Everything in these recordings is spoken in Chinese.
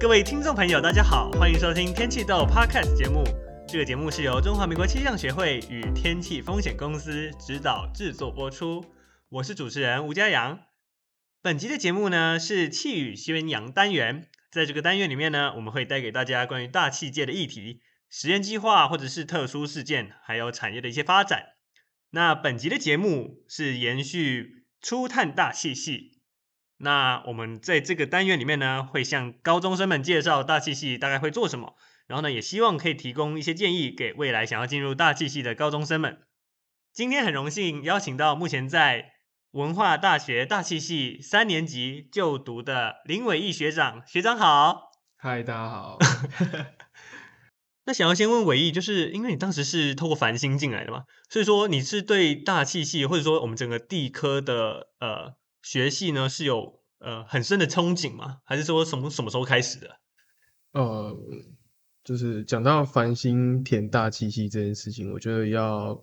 各位听众朋友，大家好，欢迎收听《天气豆》Podcast 节目。这个节目是由中华民国气象学会与天气风险公司指导制作播出。我是主持人吴佳阳。本集的节目呢是气宇轩扬单元，在这个单元里面呢，我们会带给大家关于大气界的议题、实验计划或者是特殊事件，还有产业的一些发展。那本集的节目是延续初探大气系。那我们在这个单元里面呢，会向高中生们介绍大气系大概会做什么，然后呢，也希望可以提供一些建议给未来想要进入大气系的高中生们。今天很荣幸邀请到目前在文化大学大气系三年级就读的林伟毅学长，学长好。嗨，大家好。那想要先问伟毅，就是因为你当时是透过繁星进来的嘛，所以说你是对大气系或者说我们整个地科的呃。学系呢是有呃很深的憧憬吗？还是说什么什么时候开始的？呃，就是讲到繁星填大气系这件事情，我觉得要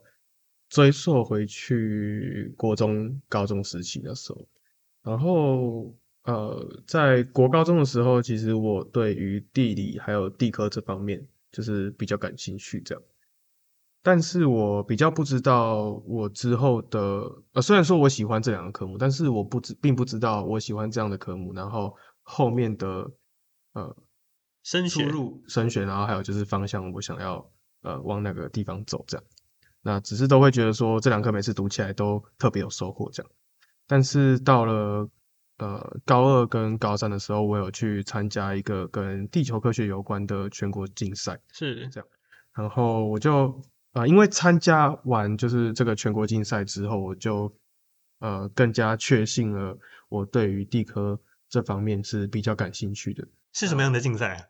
追溯回去国中、高中时期的时候。然后呃，在国高中的时候，其实我对于地理还有地科这方面就是比较感兴趣，这样。但是我比较不知道我之后的，呃，虽然说我喜欢这两个科目，但是我不知并不知道我喜欢这样的科目，然后后面的呃升学出入升学，然后还有就是方向，我想要呃往哪个地方走这样。那只是都会觉得说这两科每次读起来都特别有收获这样。但是到了呃高二跟高三的时候，我有去参加一个跟地球科学有关的全国竞赛，是这样，然后我就。啊，因为参加完就是这个全国竞赛之后，我就呃更加确信了我对于地科这方面是比较感兴趣的。是什么样的竞赛啊？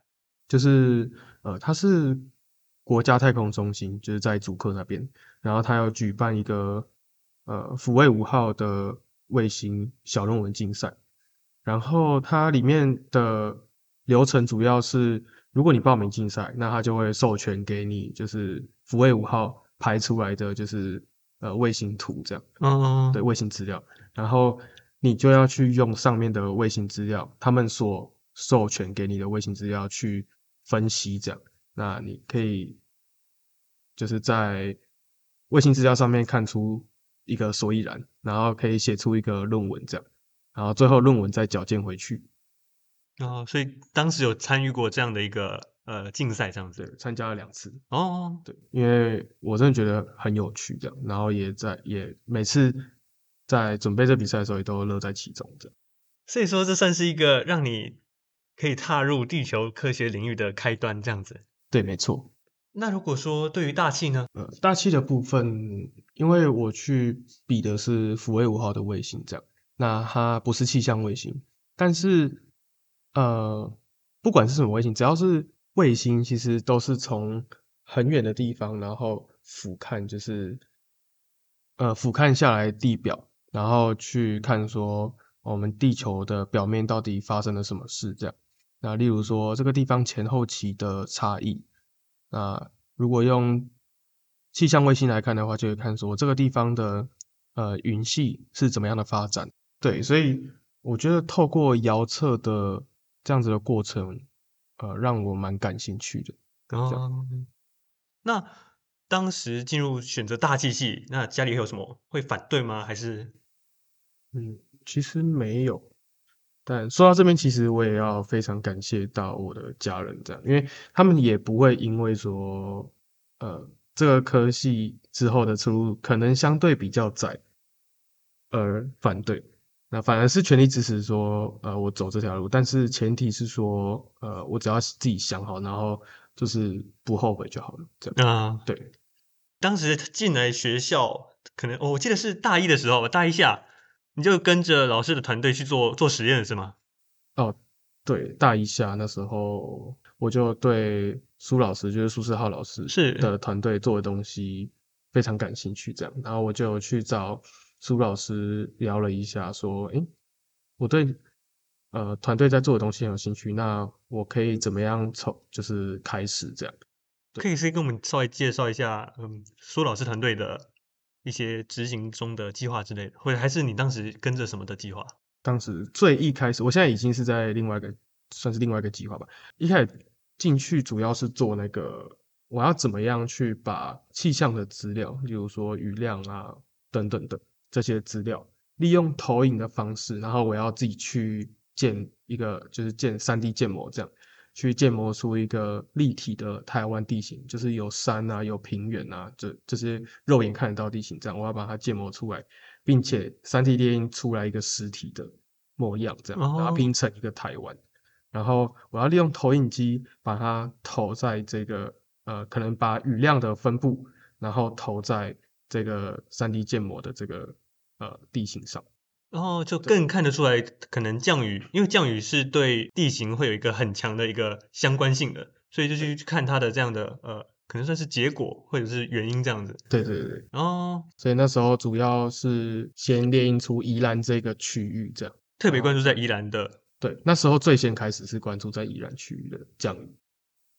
就是呃，它是国家太空中心，就是在主科那边，然后它要举办一个呃抚慰五号的卫星小论文竞赛，然后它里面的流程主要是。如果你报名竞赛，那他就会授权给你，就是抚卫五号拍出来的就是呃卫星图这样，嗯，对卫星资料，然后你就要去用上面的卫星资料，他们所授权给你的卫星资料去分析这样，那你可以就是在卫星资料上面看出一个所以然，然后可以写出一个论文这样，然后最后论文再矫健回去。哦，所以当时有参与过这样的一个呃竞赛，这样子，参加了两次。哦，对，因为我真的觉得很有趣，这样，然后也在也每次在准备这比赛的时候，也都乐在其中，这样。所以说，这算是一个让你可以踏入地球科学领域的开端，这样子。对，没错。那如果说对于大气呢？呃，大气的部分，因为我去比的是福卫五号的卫星，这样，那它不是气象卫星，但是。呃，不管是什么卫星，只要是卫星，其实都是从很远的地方，然后俯瞰，就是呃俯瞰下来地表，然后去看说我们地球的表面到底发生了什么事，这样。那例如说这个地方前后期的差异，那如果用气象卫星来看的话，就会看说这个地方的呃云系是怎么样的发展。对，所以我觉得透过遥测的。这样子的过程，呃，让我蛮感兴趣的。哦，那当时进入选择大气系，那家里有什么会反对吗？还是？嗯，其实没有。但说到这边，其实我也要非常感谢到我的家人，这样，因为他们也不会因为说，呃，这个科系之后的出路可能相对比较窄而反对。那反而是全力支持说，呃，我走这条路，但是前提是说，呃，我只要自己想好，然后就是不后悔就好了。这样啊，对。当时进来学校，可能我记得是大一的时候，大一下你就跟着老师的团队去做做实验是吗？哦，对，大一下那时候我就对苏老师，就是苏世浩老师是的团队做的东西非常感兴趣，这样，然后我就去找。苏老师聊了一下，说：“诶，我对呃团队在做的东西很有兴趣，那我可以怎么样从就是开始这样？可以先跟我们稍微介绍一下，嗯，苏老师团队的一些执行中的计划之类的，或者还是你当时跟着什么的计划？当时最一开始，我现在已经是在另外一个算是另外一个计划吧。一开始进去主要是做那个，我要怎么样去把气象的资料，例如说雨量啊等等的这些资料，利用投影的方式，然后我要自己去建一个，就是建三 D 建模这样。去建模出一个立体的台湾地形，就是有山啊，有平原啊，这这些肉眼看得到地形，这样我要把它建模出来，并且三 D 列印出来一个实体的模样，这样然后拼成一个台湾。Oh. 然后我要利用投影机把它投在这个呃，可能把雨量的分布，然后投在这个三 D 建模的这个呃地形上。然后就更看得出来，可能降雨，因为降雨是对地形会有一个很强的一个相关性的，所以就去看它的这样的呃，可能算是结果或者是原因这样子。对对对。哦，所以那时候主要是先列印出宜兰这个区域，这样特别关注在宜兰的。对，那时候最先开始是关注在宜兰区域的降雨。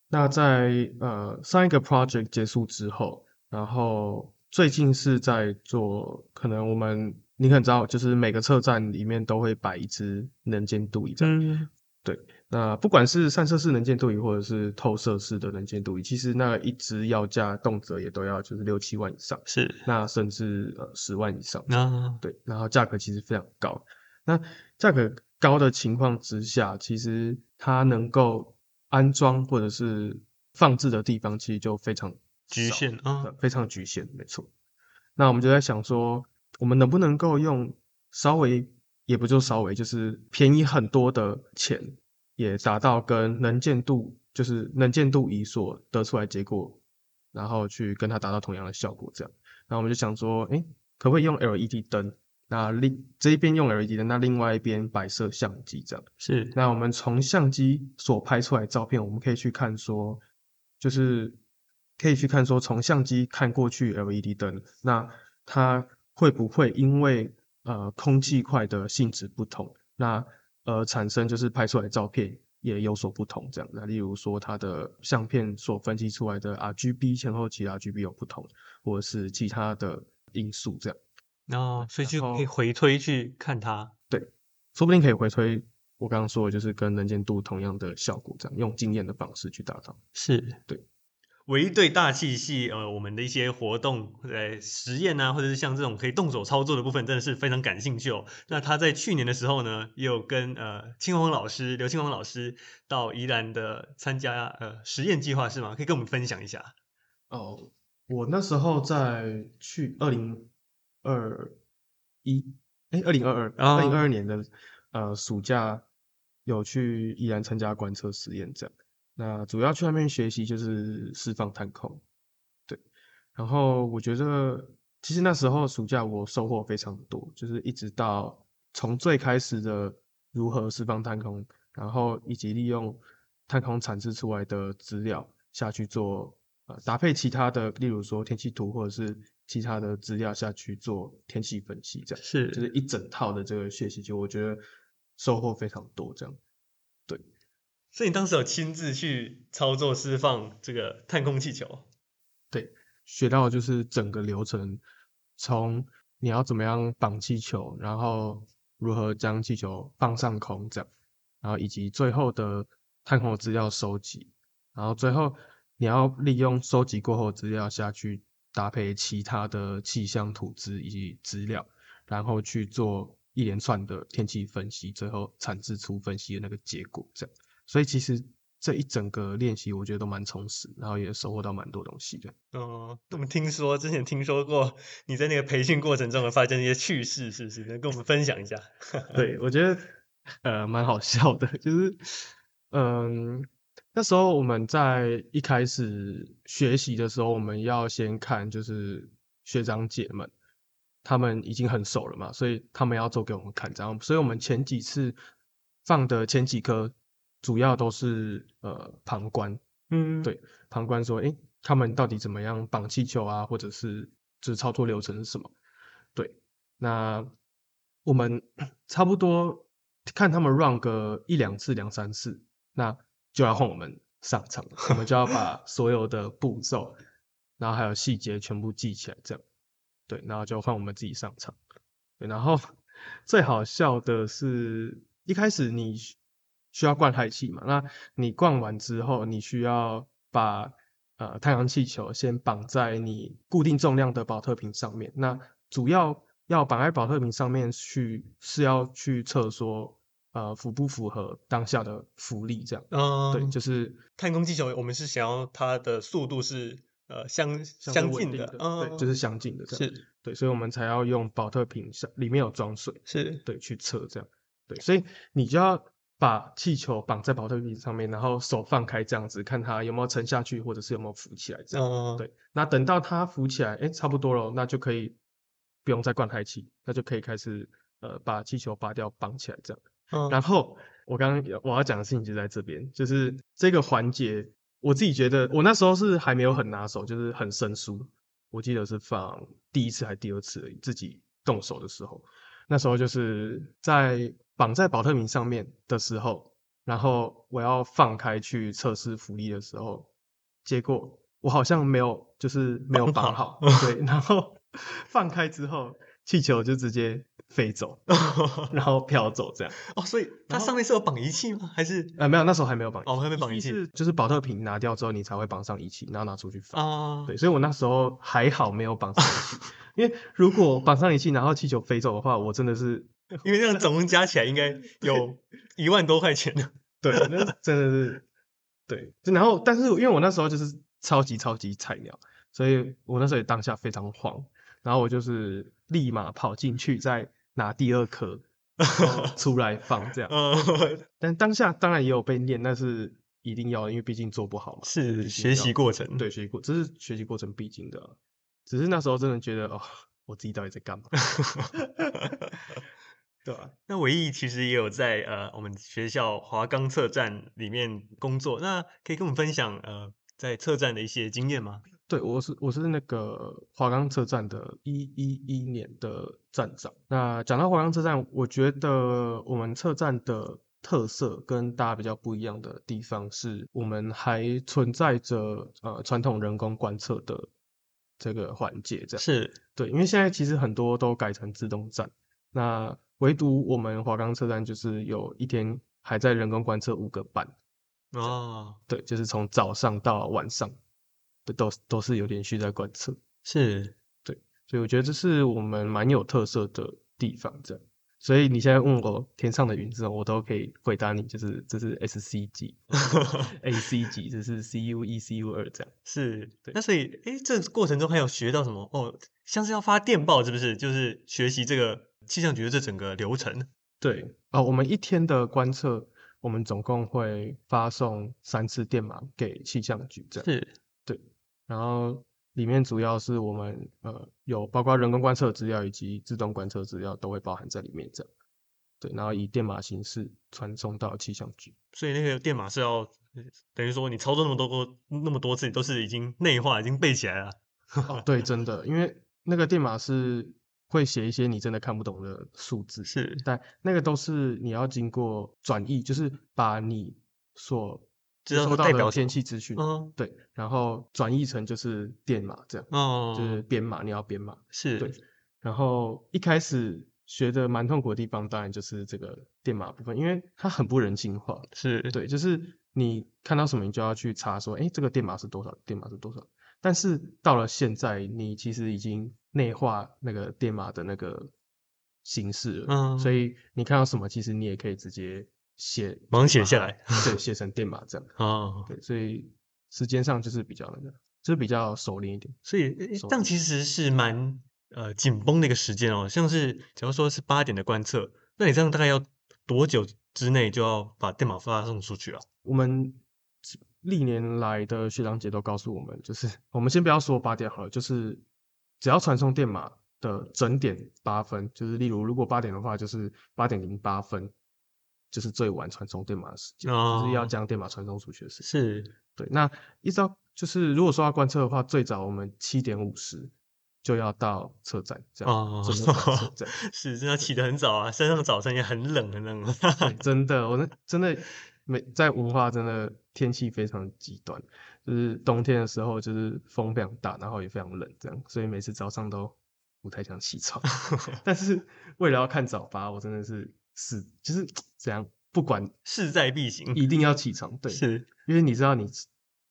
那在呃上一个 project 结束之后，然后最近是在做，可能我们。你可能知道，就是每个车站里面都会摆一支能见度仪，这样。嗯。对，那不管是散射式能见度仪，或者是透射式的能见度仪，其实那一支要价动辄也都要就是六七万以上，是，那甚至呃十万以上。啊，对，然后价格其实非常高。那价格高的情况之下，其实它能够安装或者是放置的地方，其实就非常局限啊，非常局限，没错。那我们就在想说。我们能不能够用稍微，也不就稍微，就是便宜很多的钱，也达到跟能见度，就是能见度仪所得出来结果，然后去跟它达到同样的效果，这样。那我们就想说，哎，可不可以用 LED 灯？那另这一边用 LED 灯，那另外一边摆设相机，这样。是。那我们从相机所拍出来的照片，我们可以去看说，就是可以去看说，从相机看过去 LED 灯，那它。会不会因为呃空气块的性质不同，那呃产生就是拍出来的照片也有所不同这样？那例如说它的相片所分析出来的 RGB 前后期 RGB 有不同，或者是其他的因素这样。哦，所以就可以回推去看它。对，说不定可以回推我刚刚说的就是跟能见度同样的效果这样，用经验的方式去达到。是，对。唯一对大气系呃我们的一些活动呃实验啊，或者是像这种可以动手操作的部分，真的是非常感兴趣哦。那他在去年的时候呢，也有跟呃青黄老师刘青黄老师到宜兰的参加呃实验计划是吗？可以跟我们分享一下。哦，我那时候在去二零二一哎二零二二二零二二年的呃暑假有去宜兰参加观测实验这样。那主要去那边学习就是释放探空，对。然后我觉得，其实那时候暑假我收获非常多，就是一直到从最开始的如何释放探空，然后以及利用探空产生出来的资料下去做呃搭配其他的，例如说天气图或者是其他的资料下去做天气分析，这样是就是一整套的这个学习，就我觉得收获非常多，这样对。所以你当时有亲自去操作释放这个探空气球？对，学到就是整个流程，从你要怎么样绑气球，然后如何将气球放上空这样，然后以及最后的探空资料收集，然后最后你要利用收集过后资料下去搭配其他的气象图资以及资料，然后去做一连串的天气分析，最后产制出分析的那个结果这样。所以其实这一整个练习，我觉得都蛮充实，然后也收获到蛮多东西的。嗯，我们听说之前听说过你在那个培训过程中发生一些趣事，是不是？能跟我们分享一下？对，我觉得呃蛮好笑的，就是嗯那时候我们在一开始学习的时候，我们要先看就是学长姐们他们已经很熟了嘛，所以他们要做给我们看，这样，所以我们前几次放的前几颗。主要都是呃旁观，嗯，对，旁观说，诶，他们到底怎么样绑气球啊，或者是就是操作流程是什么？对，那我们 差不多看他们 run 个一两次、两三次，那就要换我们上场，我们就要把 所有的步骤，然后还有细节全部记起来，这样，对，然后就换我们自己上场，对，然后 最好笑的是一开始你。需要灌氦气嘛。那你灌完之后，你需要把呃太阳气球先绑在你固定重量的保特瓶上面。那主要要绑在保特瓶上面去是要去测说呃符不符合当下的浮力这样。嗯，对，就是太空气球，我们是想要它的速度是。呃，相相近的，对，就是相近的这样，是对，所以我们才要用保特瓶上里面有装水，是对去测这样，对，所以你就要把气球绑在保特瓶上面，然后手放开这样子，看它有没有沉下去，或者是有没有浮起来这样，嗯、对，那等到它浮起来，哎、欸，差不多了，那就可以不用再灌氦气，那就可以开始呃把气球拔掉绑起来这样，嗯、然后我刚刚我要讲的事情就在这边，就是这个环节。我自己觉得，我那时候是还没有很拿手，就是很生疏。我记得是放第一次还是第二次而已，自己动手的时候，那时候就是在绑在保特瓶上面的时候，然后我要放开去测试浮力的时候，结果我好像没有，就是没有绑好，对，然后 放开之后，气球就直接。飞走，然后飘走这样哦，所以它上面是有绑仪器吗？还是呃没有，那时候还没有绑哦，还没绑仪器，是就是保特瓶拿掉之后，你才会绑上仪器，然后拿出去放啊。对，所以我那时候还好没有绑上仪器，因为如果绑上仪器，然后气球飞走的话，我真的是因为这样总共加起来应该有 一万多块钱呢。对，那真的是对，然后但是因为我那时候就是超级超级菜鸟，所以我那时候也当下非常慌，然后我就是立马跑进去在。拿第二颗 出来放这样，但当下当然也有被念，但是一定要，因为毕竟做不好嘛。是学习过程，对，学习过，这是学习过程必经的。只是那时候真的觉得，哦，我自己到底在干嘛？对吧？那伟毅其实也有在呃我们学校华冈测站里面工作，那可以跟我们分享呃在测站的一些经验吗？对，我是我是那个华冈车站的一一一年的站长。那讲到华冈车站，我觉得我们车站的特色跟大家比较不一样的地方是，我们还存在着呃传统人工观测的这个环节。这样是对，因为现在其实很多都改成自动站，那唯独我们华冈车站就是有一天还在人工观测五个班。哦，对，就是从早上到晚上。都都是有连续在观测，是对，所以我觉得这是我们蛮有特色的地方，这样。所以你现在问我天上的云之后，我都可以回答你，就是这是 S C 级，A C 级，这是 C U 一 C U 二这样。是，对。那所以，哎，这过程中还有学到什么？哦，像是要发电报，是不是？就是学习这个气象局的这整个流程。对，啊、哦，我们一天的观测，我们总共会发送三次电码给气象局，这样。是，对。然后里面主要是我们呃有包括人工观测资料以及自动观测资料都会包含在里面，这样。对，然后以电码形式传送到气象局。所以那个电码是要等于说你操作那么多个那么多次都是已经内化已经背起来了。哦，对，真的，因为那个电码是会写一些你真的看不懂的数字，是，但那个都是你要经过转译，就是把你所收到的天气资讯，嗯，对，然后转译成就是电码这样，哦，就是编码，你要编码，是对。然后一开始学的蛮痛苦的地方，当然就是这个电码部分，因为它很不人性化，是对，就是你看到什么，你就要去查说，哎，这个电码是多少？电码是多少？但是到了现在，你其实已经内化那个电码的那个形式了，嗯，所以你看到什么，其实你也可以直接。写，忙写下来，对，写成电码这样。哦，对，所以时间上就是比较那个，就是比较熟练一点。所以这样其实是蛮呃紧绷的一个时间哦。像是假如说是八点的观测，那你这样大概要多久之内就要把电码发送出去啊？我们历年来的学长姐都告诉我们，就是我们先不要说八点好了，就是只要传送电码的整点八分，就是例如如果八点的话，就是八点零八分。就是最晚传送电码的时间，哦、就是要将电码传送出去的时间。是对。那一直到就是如果说要观测的话，最早我们七点五十就要到车站，这样。哦。真的车 站是，真的起得很早啊，山上早上也很冷很冷。真的，我那 真的每在文化，真的天气非常极端，就是冬天的时候就是风非常大，然后也非常冷，这样，所以每次早上都不太想起床。但是为了要看早八，我真的是。是，就是 这样不管势在必行，一定要起床。对，是因为你知道你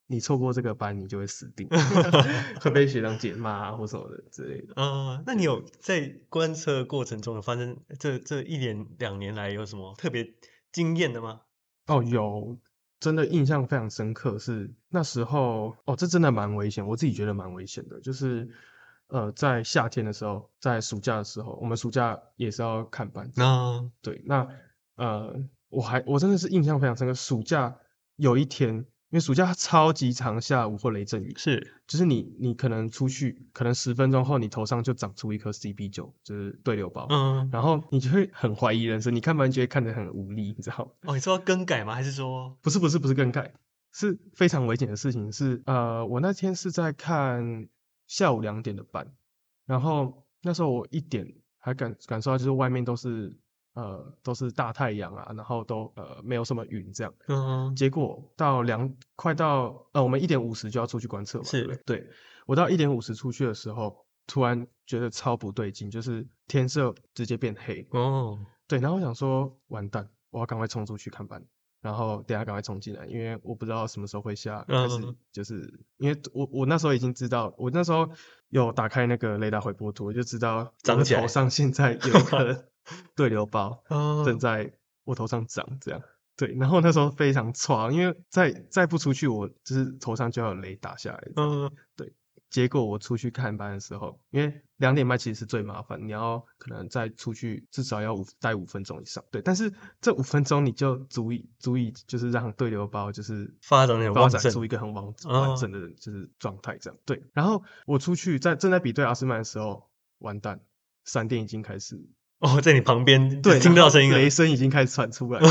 你错过这个班，你就会死定，会被学长姐骂啊或什么的之类的。嗯，那你有在观测过程中有发生这这一年两年来有什么特别惊艳的吗？哦，有。真的印象非常深刻，是那时候哦，这真的蛮危险，我自己觉得蛮危险的。就是呃，在夏天的时候，在暑假的时候，我们暑假也是要看班。那对，那呃，我还我真的是印象非常深刻，暑假有一天。因为暑假超级长，下午或雷阵雨，是，就是你你可能出去，可能十分钟后你头上就长出一颗 CB 九，就是对流包，嗯，然后你就会很怀疑人生，你看班就会看得很无力，你知道吗？哦，你说要更改吗？还是说不是不是不是更改，是非常危险的事情。是呃，我那天是在看下午两点的班，然后那时候我一点还感感受到就是外面都是。呃，都是大太阳啊，然后都呃没有什么云这样。嗯，结果到两快到呃，我们一点五十就要出去观测嘛。是，对，对，我到一点五十出去的时候，突然觉得超不对劲，就是天色直接变黑。哦，对，然后我想说完蛋，我要赶快冲出去看班，然后等下赶快冲进来，因为我不知道什么时候会下。但是就是因为我我那时候已经知道，我那时候有打开那个雷达回波图，我就知道长头上现在有一个。对流包正在我头上长，这样对，然后那时候非常 剉，因为再再不出去，我就是头上就要有雷打下来。嗯，对。结果我出去看班的时候，因为两点半其实是最麻烦，你要可能再出去至少要五待五分钟以上。对，但是这五分钟你就足以足以就是让对流包就是发展发展出一个很完完整的就是状态这样。对，然后我出去在正在比对阿斯曼的时候，完蛋，闪电已经开始。哦，在你旁边，对，听到声音了，雷声已经开始传出来。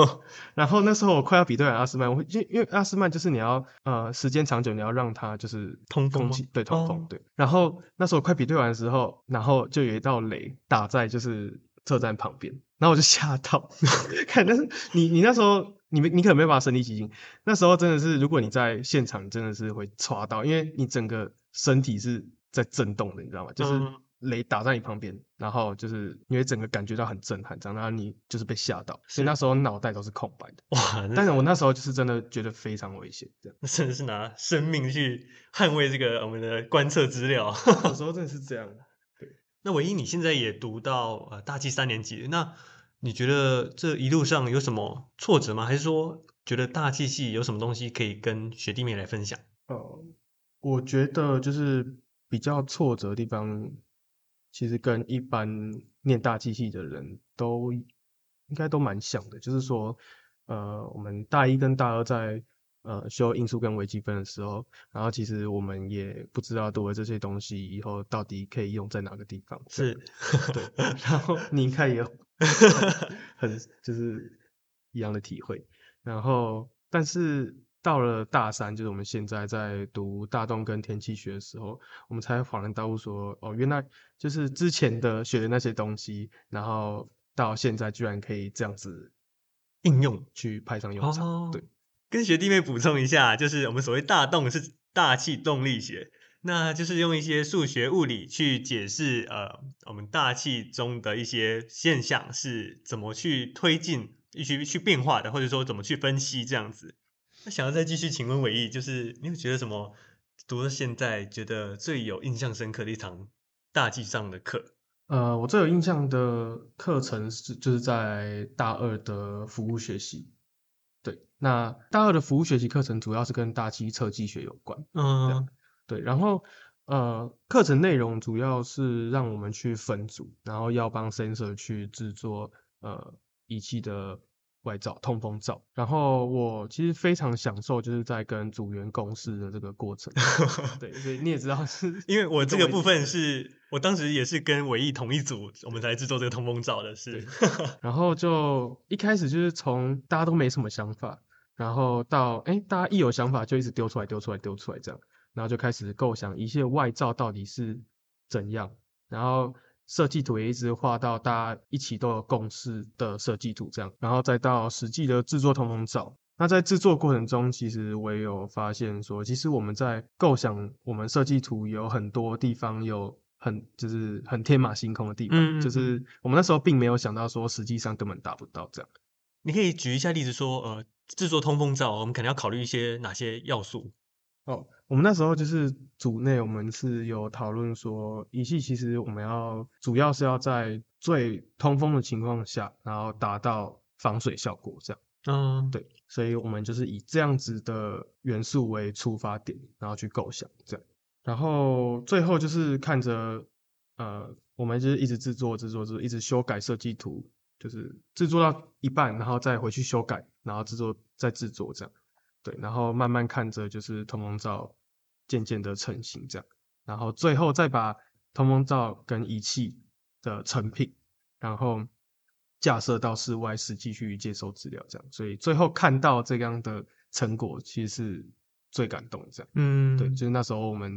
然后那时候我快要比对完阿斯曼，我因因为阿斯曼就是你要呃时间长久，你要让它就是通风，对，通风，对。然后那时候我快比对完的时候，然后就有一道雷打在就是车站旁边，然后我就吓到。看，但是你你那时候你你可能没有办法身临其境，那时候真的是如果你在现场，真的是会抓到，因为你整个身体是在震动的，你知道吗？就是。雷打在你旁边，然后就是因为整个感觉到很震撼，这样，然后你就是被吓到，所以那时候脑袋都是空白的。哇！但是我那时候就是真的觉得非常危险，这样。那真的是拿生命去捍卫这个我们的观测资料。有时 候真的是这样。对。那唯一你现在也读到呃大气三年级，那你觉得这一路上有什么挫折吗？还是说觉得大气系有什么东西可以跟学弟妹来分享？哦，我觉得就是比较挫折的地方。其实跟一般念大机器的人都应该都蛮像的，就是说，呃，我们大一跟大二在呃修因数跟微积分的时候，然后其实我们也不知道读了这些东西以后到底可以用在哪个地方。是，对。然后你应该也有 很就是一样的体会。然后，但是。到了大三，就是我们现在在读大动跟天气学的时候，我们才恍然大悟说，哦，原来就是之前的学的那些东西，然后到现在居然可以这样子应用去派上用场。哦、对，跟学弟妹补充一下，就是我们所谓大动是大气动力学，那就是用一些数学物理去解释，呃，我们大气中的一些现象是怎么去推进、去去变化的，或者说怎么去分析这样子。那想要再继续请问韦毅，就是你有觉得什么读到现在觉得最有印象深刻的一堂大气上的课？呃，我最有印象的课程是就是在大二的服务学习。对，那大二的服务学习课程主要是跟大气测计学有关。嗯，对，然后呃，课程内容主要是让我们去分组，然后要帮 sensor 去制作呃仪器的。外罩、通风罩，然后我其实非常享受就是在跟组员共事的这个过程。对，所以你也知道是，因为我这个部分是我当时也是跟韦毅同一组，我们才制作这个通风罩的是。然后就一开始就是从大家都没什么想法，然后到哎大家一有想法就一直丢出来、丢出来、丢出来这样，然后就开始构想一些外罩到底是怎样，然后。设计图也一直画到大家一起都有共识的设计图，这样，然后再到实际的制作通风罩。那在制作过程中，其实我也有发现说，其实我们在构想我们设计图有很多地方有很就是很天马行空的地方，嗯嗯嗯，就是我们那时候并没有想到说实际上根本达不到这样。你可以举一下例子说，呃，制作通风罩，我们可能要考虑一些哪些要素？哦，我们那时候就是组内，我们是有讨论说，仪器其实我们要主要是要在最通风的情况下，然后达到防水效果，这样。嗯，对，所以我们就是以这样子的元素为出发点，然后去构想这样，然后最后就是看着，呃，我们就是一直制作、制作、制作，一直修改设计图，就是制作到一半，然后再回去修改，然后制作再制作这样。对，然后慢慢看着就是通风罩渐渐的成型，这样，然后最后再把通风罩跟仪器的成品，然后架设到室外实际去接收资料，这样，所以最后看到这样的成果，其实是最感动，这样，嗯，对，就是那时候我们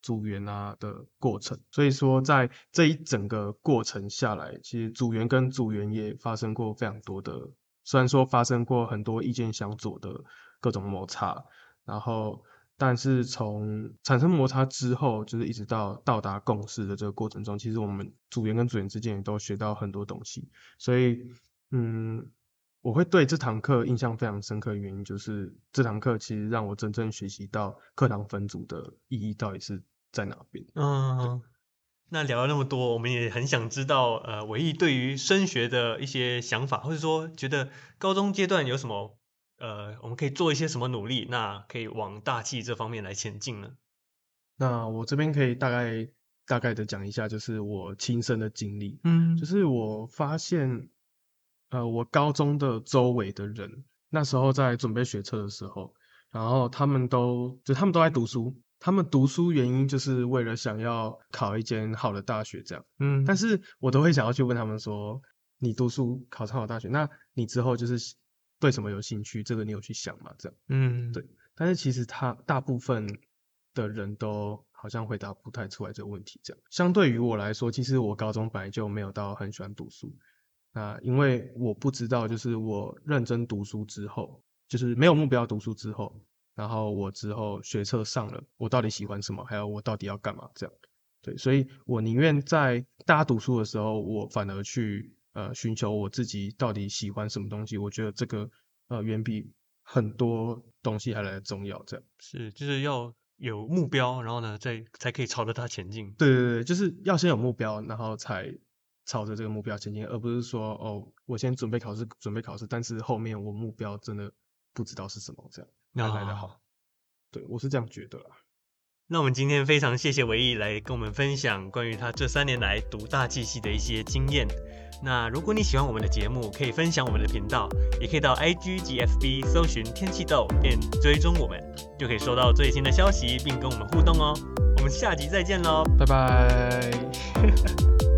组员啊的过程，所以说在这一整个过程下来，其实组员跟组员也发生过非常多的，虽然说发生过很多意见相左的。各种摩擦，然后，但是从产生摩擦之后，就是一直到到达共识的这个过程中，其实我们组员跟组员之间也都学到很多东西。所以，嗯，我会对这堂课印象非常深刻的原因，就是这堂课其实让我真正学习到课堂分组的意义到底是在哪边。嗯，那聊了那么多，我们也很想知道，呃，韦毅对于升学的一些想法，或者说觉得高中阶段有什么？呃，我们可以做一些什么努力？那可以往大气这方面来前进呢？那我这边可以大概大概的讲一下，就是我亲身的经历。嗯，就是我发现，呃，我高中的周围的人，那时候在准备学车的时候，然后他们都就他们都在读书，他们读书原因就是为了想要考一间好的大学，这样。嗯，但是我都会想要去问他们说，你读书考上好大学，那你之后就是。对什么有兴趣？这个你有去想吗？这样，嗯，对。但是其实他大部分的人都好像回答不太出来这个问题。这样，相对于我来说，其实我高中本来就没有到很喜欢读书。那因为我不知道，就是我认真读书之后，就是没有目标读书之后，然后我之后学测上了，我到底喜欢什么？还有我到底要干嘛？这样，对。所以我宁愿在大家读书的时候，我反而去。呃，寻求我自己到底喜欢什么东西，我觉得这个呃远比很多东西还来得重要。这样是，就是要有目标，然后呢，再才可以朝着它前进。对对对，就是要先有目标，然后才朝着这个目标前进，而不是说哦，我先准备考试，准备考试，但是后面我目标真的不知道是什么，这样那来得好。对，我是这样觉得啦。那我们今天非常谢谢唯一来跟我们分享关于他这三年来读大气系的一些经验。那如果你喜欢我们的节目，可以分享我们的频道，也可以到 I G G F B 搜寻天气豆并追踪我们，就可以收到最新的消息并跟我们互动哦。我们下集再见喽，拜拜。